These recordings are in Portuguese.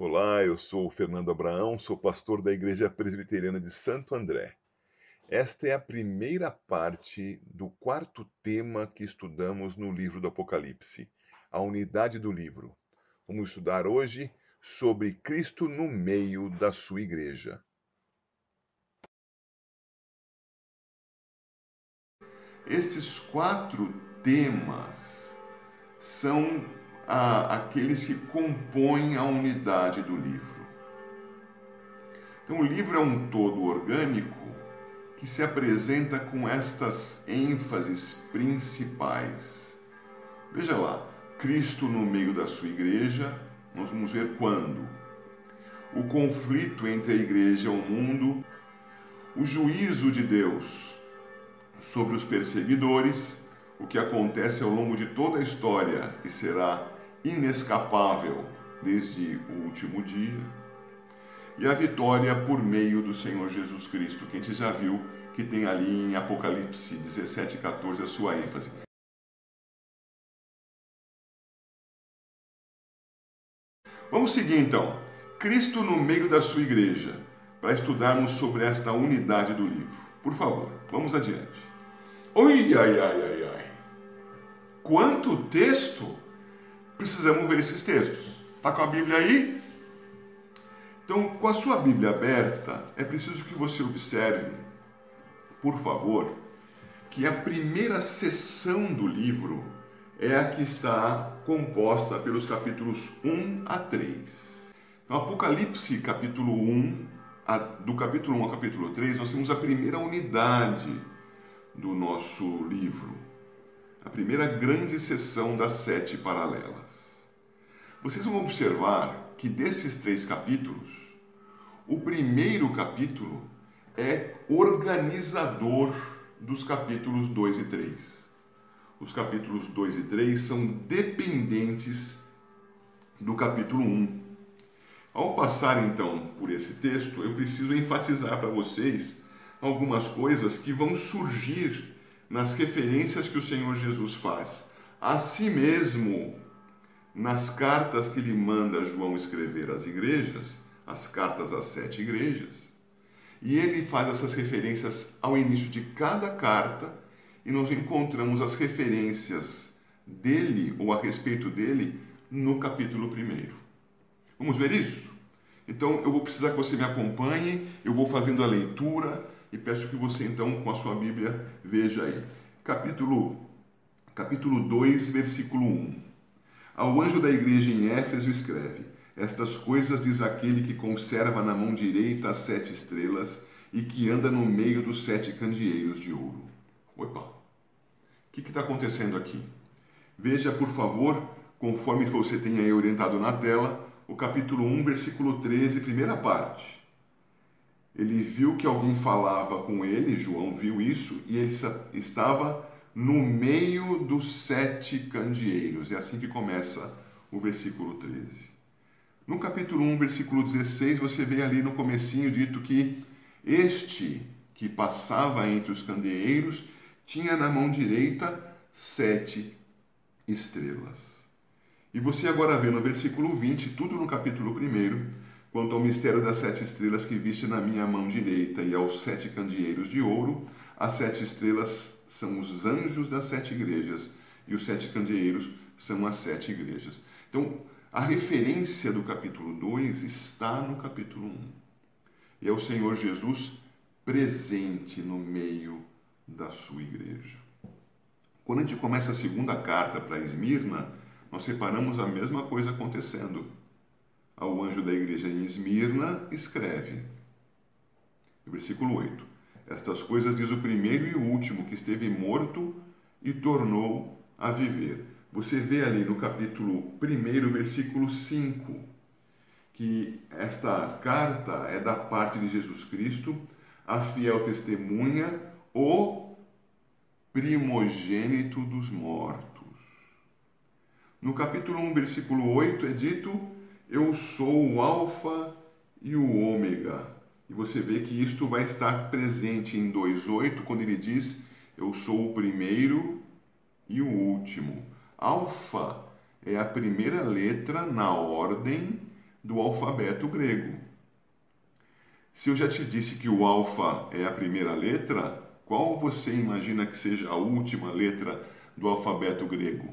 Olá, eu sou o Fernando Abraão, sou pastor da Igreja Presbiteriana de Santo André. Esta é a primeira parte do quarto tema que estudamos no livro do Apocalipse, a unidade do livro. Vamos estudar hoje sobre Cristo no meio da sua igreja. Esses quatro temas são ah, aqueles que compõem a unidade do livro. Então, o livro é um todo orgânico que se apresenta com estas ênfases principais. Veja lá, Cristo no meio da sua igreja, nós vamos ver quando. O conflito entre a igreja e o mundo, o juízo de Deus sobre os perseguidores, o que acontece ao longo de toda a história e será inescapável desde o último dia, e a vitória por meio do Senhor Jesus Cristo, que a gente já viu que tem ali em Apocalipse 17, 14 a sua ênfase. Vamos seguir então. Cristo no meio da sua igreja, para estudarmos sobre esta unidade do livro. Por favor, vamos adiante. Oi, ai, ai, ai, ai. Quanto texto! Precisamos ver esses textos. Está com a Bíblia aí? Então, com a sua Bíblia aberta, é preciso que você observe, por favor, que a primeira sessão do livro é a que está composta pelos capítulos 1 a 3. No Apocalipse, capítulo 1, do capítulo 1 ao capítulo 3, nós temos a primeira unidade do nosso livro, a primeira grande sessão das sete paralelas. Vocês vão observar que desses três capítulos, o primeiro capítulo é organizador dos capítulos 2 e 3 os capítulos 2 e 3 são dependentes do capítulo 1. Ao passar então por esse texto, eu preciso enfatizar para vocês algumas coisas que vão surgir nas referências que o Senhor Jesus faz a si mesmo nas cartas que ele manda João escrever às igrejas, as cartas às sete igrejas. E ele faz essas referências ao início de cada carta e nós encontramos as referências dele ou a respeito dele no capítulo 1. Vamos ver isso? Então eu vou precisar que você me acompanhe, eu vou fazendo a leitura e peço que você então com a sua Bíblia veja aí. Capítulo capítulo 2, versículo 1. Ao anjo da igreja em Éfeso escreve: Estas coisas diz aquele que conserva na mão direita as sete estrelas e que anda no meio dos sete candeeiros de ouro. Opa! O que está acontecendo aqui? Veja, por favor, conforme você tem aí orientado na tela, o capítulo 1, versículo 13, primeira parte. Ele viu que alguém falava com ele, João viu isso, e ele estava no meio dos sete candeeiros. É assim que começa o versículo 13. No capítulo 1, versículo 16, você vê ali no comecinho dito que este que passava entre os candeeiros tinha na mão direita sete estrelas. E você agora vê no versículo 20, tudo no capítulo 1, quanto ao mistério das sete estrelas que viste na minha mão direita e aos sete candeeiros de ouro, as sete estrelas são os anjos das sete igrejas e os sete candeeiros são as sete igrejas. Então, a referência do capítulo 2 está no capítulo 1. E é o Senhor Jesus presente no meio da sua igreja. Quando a gente começa a segunda carta para Esmirna, nós separamos a mesma coisa acontecendo. Ao anjo da igreja em Esmirna, escreve. Versículo 8. Estas coisas diz o primeiro e o último que esteve morto e tornou a viver. Você vê ali no capítulo 1, versículo 5, que esta carta é da parte de Jesus Cristo, a fiel testemunha o primogênito dos mortos. No capítulo 1, versículo 8 é dito: Eu sou o Alfa e o Ômega. E você vê que isto vai estar presente em 2,8 quando ele diz: Eu sou o primeiro e o último. Alfa é a primeira letra na ordem do alfabeto grego. Se eu já te disse que o alfa é a primeira letra, qual você imagina que seja a última letra do alfabeto grego?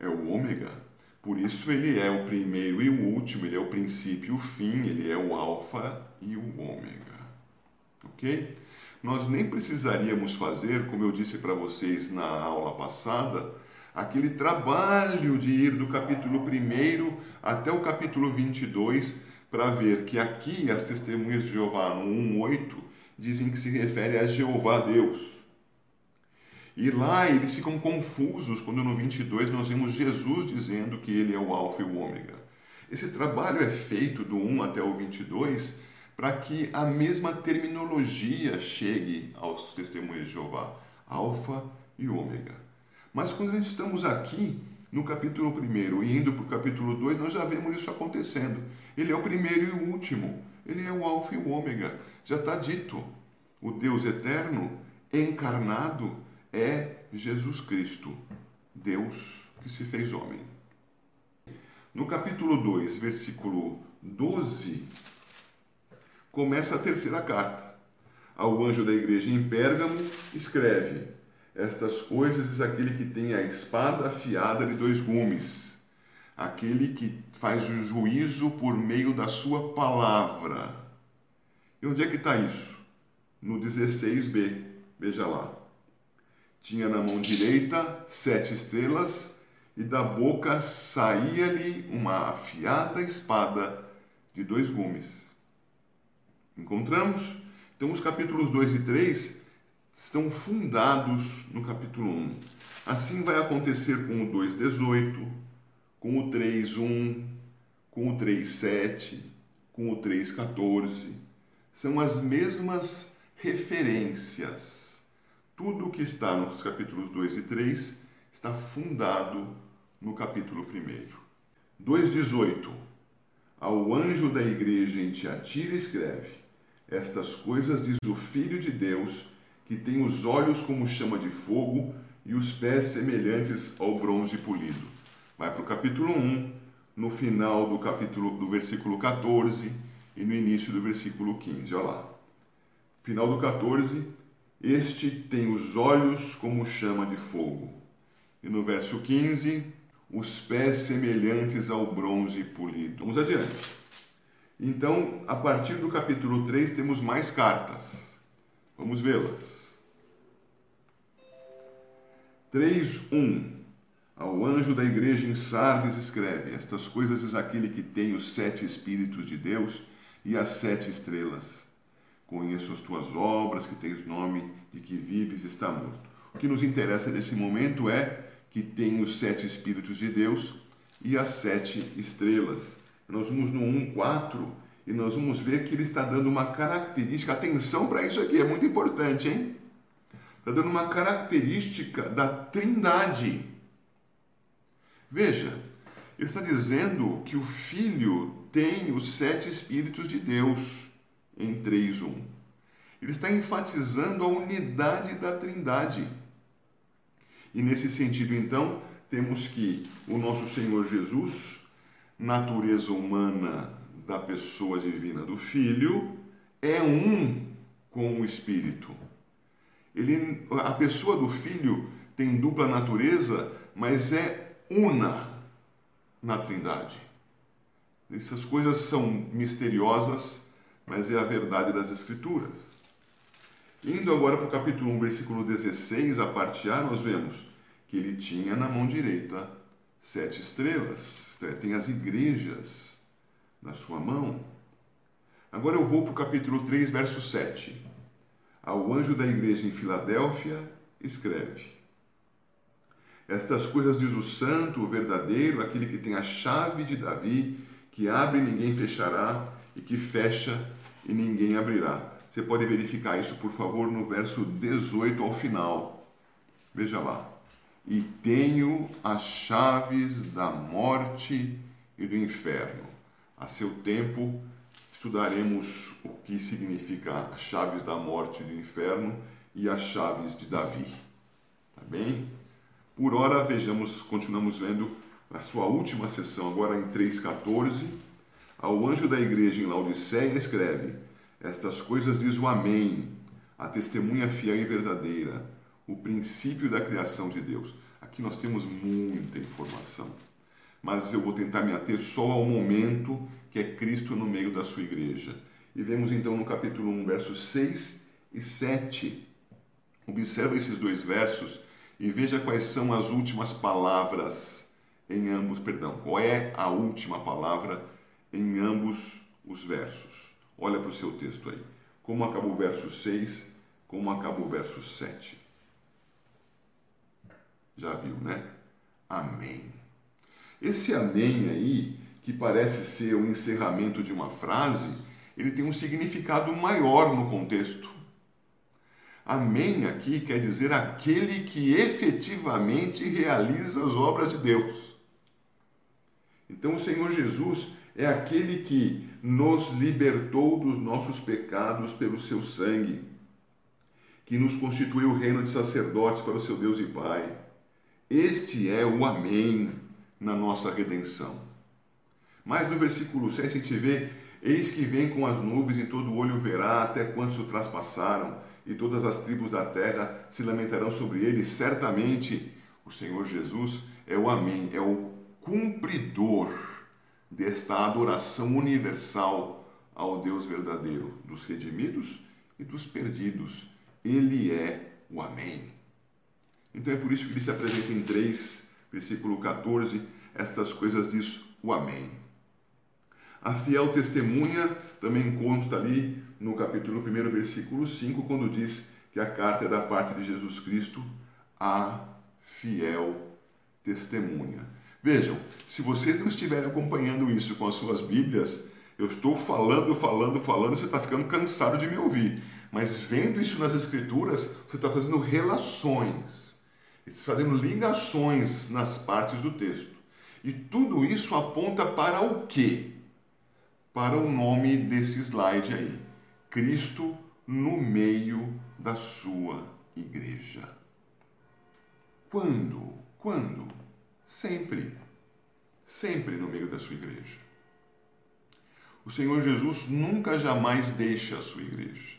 É o ômega. Por isso ele é o primeiro e o último, ele é o princípio e o fim, ele é o alfa e o ômega. OK? Nós nem precisaríamos fazer, como eu disse para vocês na aula passada, aquele trabalho de ir do capítulo 1 até o capítulo 22 para ver que aqui as testemunhas de Jeová no 1:8 dizem que se refere a Jeová Deus. E lá eles ficam confusos quando no 22 nós vemos Jesus dizendo que ele é o alfa e o ômega. Esse trabalho é feito do 1 até o 22 para que a mesma terminologia chegue aos testemunhos de Jeová, alfa e ômega. Mas quando nós estamos aqui no capítulo 1 e indo para o capítulo 2, nós já vemos isso acontecendo. Ele é o primeiro e o último. Ele é o Alfa e o Ômega. Já está dito. O Deus eterno, encarnado, é Jesus Cristo, Deus que se fez homem. No capítulo 2, versículo 12, começa a terceira carta. Ao anjo da igreja em Pérgamo, escreve: Estas coisas diz aquele que tem a espada afiada de dois gumes aquele que faz o juízo por meio da sua palavra. E onde é que está isso? No 16b, veja lá. Tinha na mão direita sete estrelas, e da boca saía-lhe uma afiada espada de dois gumes. Encontramos? Então, os capítulos 2 e 3 estão fundados no capítulo 1. Assim vai acontecer com o 2,18, com o 3.1, com o 3.7, com o 3.14. São as mesmas referências. Tudo o que está nos capítulos 2 e 3 está fundado no capítulo 1. 2,18 Ao anjo da igreja em Tiatira escreve: Estas coisas diz o Filho de Deus, que tem os olhos como chama de fogo e os pés semelhantes ao bronze polido vai para o capítulo 1, no final do capítulo do versículo 14 e no início do versículo 15. Olha lá. Final do 14, este tem os olhos como chama de fogo. E no verso 15, os pés semelhantes ao bronze polido. Vamos adiante. Então, a partir do capítulo 3, temos mais cartas. Vamos vê-las. 3:1 ao anjo da igreja em Sardes escreve: Estas coisas diz aquele que tem os sete Espíritos de Deus e as sete estrelas. Conheço as tuas obras, que tens nome de que vives e está morto. O que nos interessa nesse momento é que tem os sete Espíritos de Deus e as sete estrelas. Nós vamos no 1,4 e nós vamos ver que ele está dando uma característica. Atenção para isso aqui, é muito importante, hein? Está dando uma característica da trindade Veja, ele está dizendo que o Filho tem os sete Espíritos de Deus em 3.1. Ele está enfatizando a unidade da Trindade. E nesse sentido, então, temos que o nosso Senhor Jesus, natureza humana da pessoa divina do Filho, é um com o Espírito. Ele, a pessoa do Filho tem dupla natureza, mas é una na Trindade. Essas coisas são misteriosas, mas é a verdade das Escrituras. Indo agora para o capítulo 1, versículo 16, a parte A, nós vemos que ele tinha na mão direita sete estrelas, é, tem as igrejas na sua mão. Agora eu vou para o capítulo 3, verso 7. Ao anjo da igreja em Filadélfia, escreve: estas coisas diz o santo, o verdadeiro, aquele que tem a chave de Davi, que abre e ninguém fechará, e que fecha e ninguém abrirá. Você pode verificar isso, por favor, no verso 18 ao final. Veja lá. E tenho as chaves da morte e do inferno. A seu tempo, estudaremos o que significa as chaves da morte e do inferno e as chaves de Davi. Tá bem? Por ora, vejamos, continuamos vendo na sua última sessão, agora em 3,14, ao anjo da igreja em Laodiceia escreve: Estas coisas diz o Amém, a testemunha fiel e verdadeira, o princípio da criação de Deus. Aqui nós temos muita informação, mas eu vou tentar me ater só ao momento que é Cristo no meio da sua igreja. E vemos então no capítulo 1, versos 6 e 7. Observa esses dois versos e veja quais são as últimas palavras em ambos, perdão, qual é a última palavra em ambos os versos. Olha para o seu texto aí. Como acabou o verso 6, como acabou o verso 7. Já viu, né? Amém. Esse amém aí, que parece ser o encerramento de uma frase, ele tem um significado maior no contexto. Amém aqui quer dizer aquele que efetivamente realiza as obras de Deus. Então o Senhor Jesus é aquele que nos libertou dos nossos pecados pelo seu sangue, que nos constituiu reino de sacerdotes para o seu Deus e Pai. Este é o Amém na nossa redenção. Mas no versículo 6 a gente vê: Eis que vem com as nuvens, e todo olho verá até quantos o traspassaram, e todas as tribos da terra se lamentarão sobre ele. Certamente o Senhor Jesus é o Amém, é o cumpridor desta adoração universal ao Deus verdadeiro, dos redimidos e dos perdidos. Ele é o Amém. Então é por isso que ele se apresenta em 3, versículo 14, estas coisas diz o Amém. A fiel testemunha também consta ali no capítulo 1, versículo 5, quando diz que a carta é da parte de Jesus Cristo, a fiel testemunha. Vejam, se vocês não estiverem acompanhando isso com as suas Bíblias, eu estou falando, falando, falando, você está ficando cansado de me ouvir. Mas vendo isso nas Escrituras, você está fazendo relações, fazendo ligações nas partes do texto. E tudo isso aponta para o quê? Para o nome desse slide aí: Cristo no meio da sua igreja. Quando? Quando? Sempre. Sempre no meio da sua igreja. O Senhor Jesus nunca jamais deixa a sua igreja.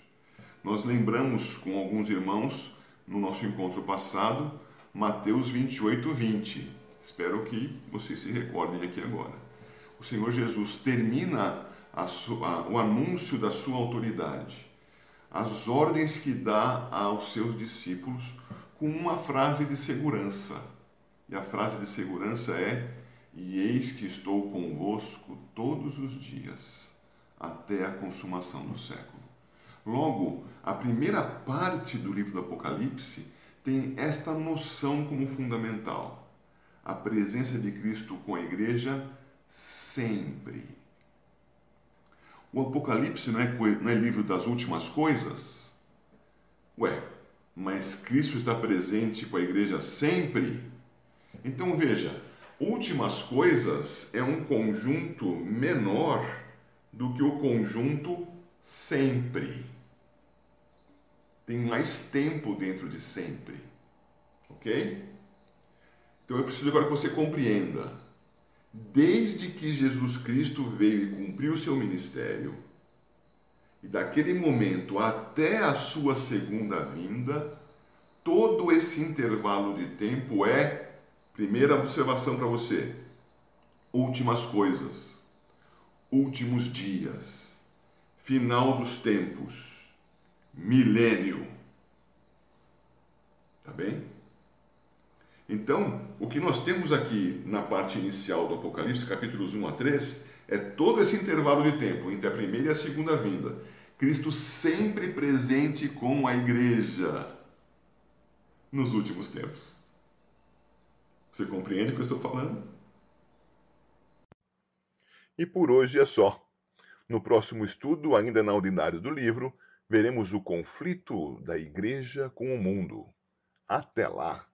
Nós lembramos com alguns irmãos no nosso encontro passado, Mateus 28, 20. Espero que vocês se recordem aqui agora. O Senhor Jesus termina sua, o anúncio da sua autoridade, as ordens que dá aos seus discípulos, com uma frase de segurança. E a frase de segurança é: E eis que estou convosco todos os dias, até a consumação do século. Logo, a primeira parte do livro do Apocalipse tem esta noção como fundamental: a presença de Cristo com a igreja sempre. O Apocalipse não é, não é livro das últimas coisas? Ué, mas Cristo está presente com a igreja sempre? Então veja, últimas coisas é um conjunto menor do que o conjunto sempre. Tem mais tempo dentro de sempre. Ok? Então eu preciso agora que você compreenda. Desde que Jesus Cristo veio e cumpriu o seu ministério, e daquele momento até a sua segunda vinda, todo esse intervalo de tempo é Primeira observação para você: últimas coisas, últimos dias, final dos tempos, milênio. Tá bem? Então, o que nós temos aqui na parte inicial do Apocalipse, capítulos 1 a 3, é todo esse intervalo de tempo entre a primeira e a segunda vinda. Cristo sempre presente com a igreja nos últimos tempos. Você compreende o que eu estou falando? E por hoje é só. No próximo estudo, ainda na ordinária do livro, veremos o conflito da igreja com o mundo. Até lá!